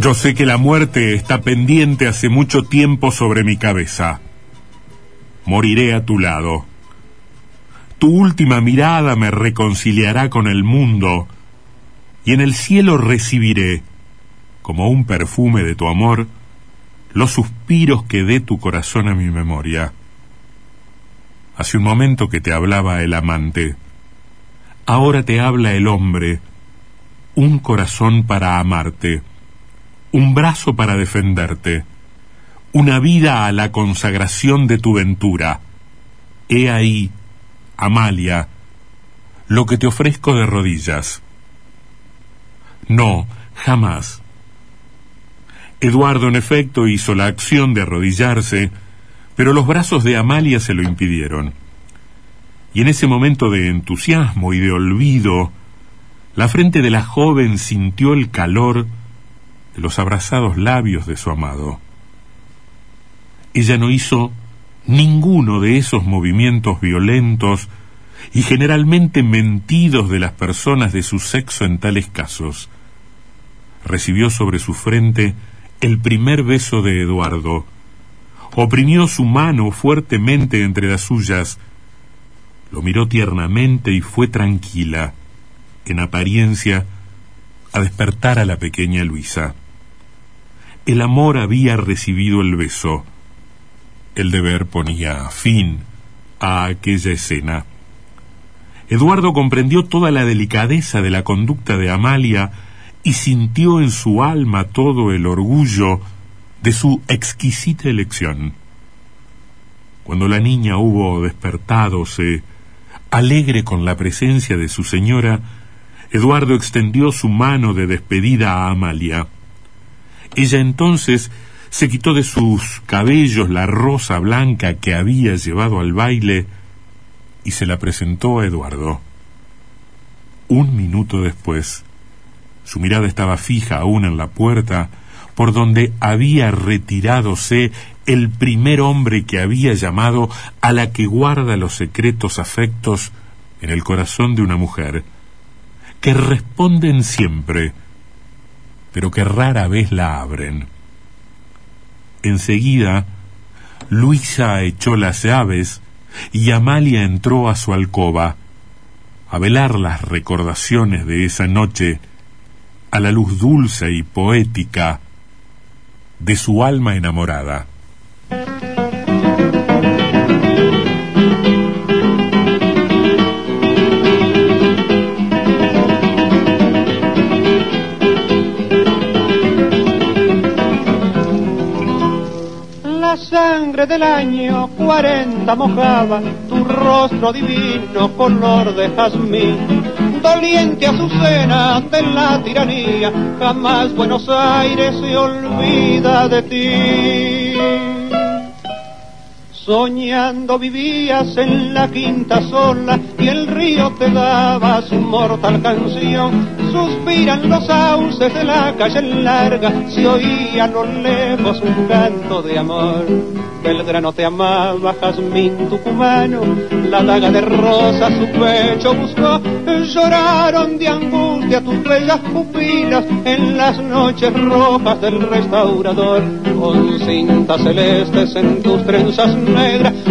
Yo sé que la muerte está pendiente hace mucho tiempo sobre mi cabeza. Moriré a tu lado. Tu última mirada me reconciliará con el mundo y en el cielo recibiré, como un perfume de tu amor, los suspiros que dé tu corazón a mi memoria. Hace un momento que te hablaba el amante. Ahora te habla el hombre, un corazón para amarte un brazo para defenderte, una vida a la consagración de tu ventura. He ahí, Amalia, lo que te ofrezco de rodillas. No, jamás. Eduardo, en efecto, hizo la acción de arrodillarse, pero los brazos de Amalia se lo impidieron. Y en ese momento de entusiasmo y de olvido, la frente de la joven sintió el calor los abrazados labios de su amado. Ella no hizo ninguno de esos movimientos violentos y generalmente mentidos de las personas de su sexo en tales casos. Recibió sobre su frente el primer beso de Eduardo, oprimió su mano fuertemente entre las suyas, lo miró tiernamente y fue tranquila, en apariencia, a despertar a la pequeña Luisa. El amor había recibido el beso. El deber ponía fin a aquella escena. Eduardo comprendió toda la delicadeza de la conducta de Amalia y sintió en su alma todo el orgullo de su exquisita elección. Cuando la niña hubo despertadose, alegre con la presencia de su señora, Eduardo extendió su mano de despedida a Amalia. Ella entonces se quitó de sus cabellos la rosa blanca que había llevado al baile y se la presentó a Eduardo. Un minuto después, su mirada estaba fija aún en la puerta, por donde había retiradose el primer hombre que había llamado a la que guarda los secretos afectos en el corazón de una mujer, que responden siempre pero que rara vez la abren. Enseguida, Luisa echó las llaves y Amalia entró a su alcoba a velar las recordaciones de esa noche a la luz dulce y poética de su alma enamorada. Sangre del año cuarenta mojaba tu rostro divino color de jazmín. Doliente azucena de la tiranía, jamás Buenos Aires se olvida de ti. Soñando vivías en la quinta sola y el río te daba su mortal canción. Suspiran los sauces de la calle larga, se oía a lo lejos un canto de amor. Belgrano te amaba, Jazmín tucumano, la daga de rosa su pecho buscó. Lloraron de angustia tus bellas pupilas en las noches rojas del restaurador. Con cintas celestes en tus trenzas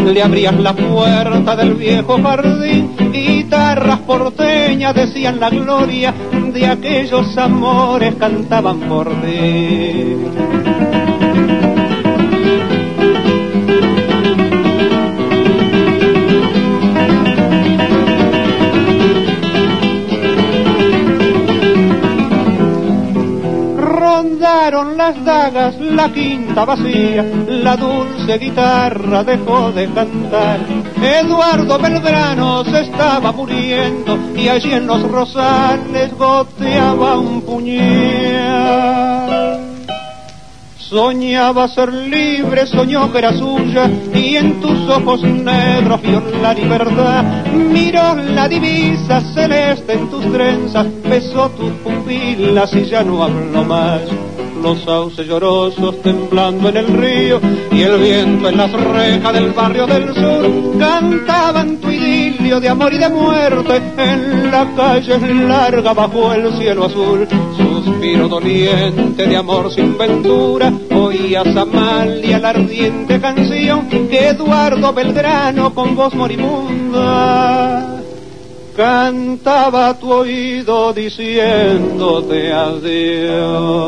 le abrían la puerta del viejo jardín. Guitarras porteñas decían la gloria de aquellos amores, cantaban por ti. Las dagas, la quinta vacía, la dulce guitarra dejó de cantar. Eduardo Belgrano se estaba muriendo y allí en los rosales goteaba un puñal. Soñaba ser libre, soñó que era suya, y en tus ojos negros vio la libertad. Miró la divisa celeste en tus trenzas, besó tus pupilas y ya no habló más. Los sauces llorosos temblando en el río y el viento en las rejas del barrio del sur cantaban tu idilio de amor y de muerte en la calle larga bajo el cielo azul. Suspiro doliente de amor sin ventura, oías a la ardiente canción que Eduardo Belgrano con voz moribunda cantaba tu oído diciéndote adiós.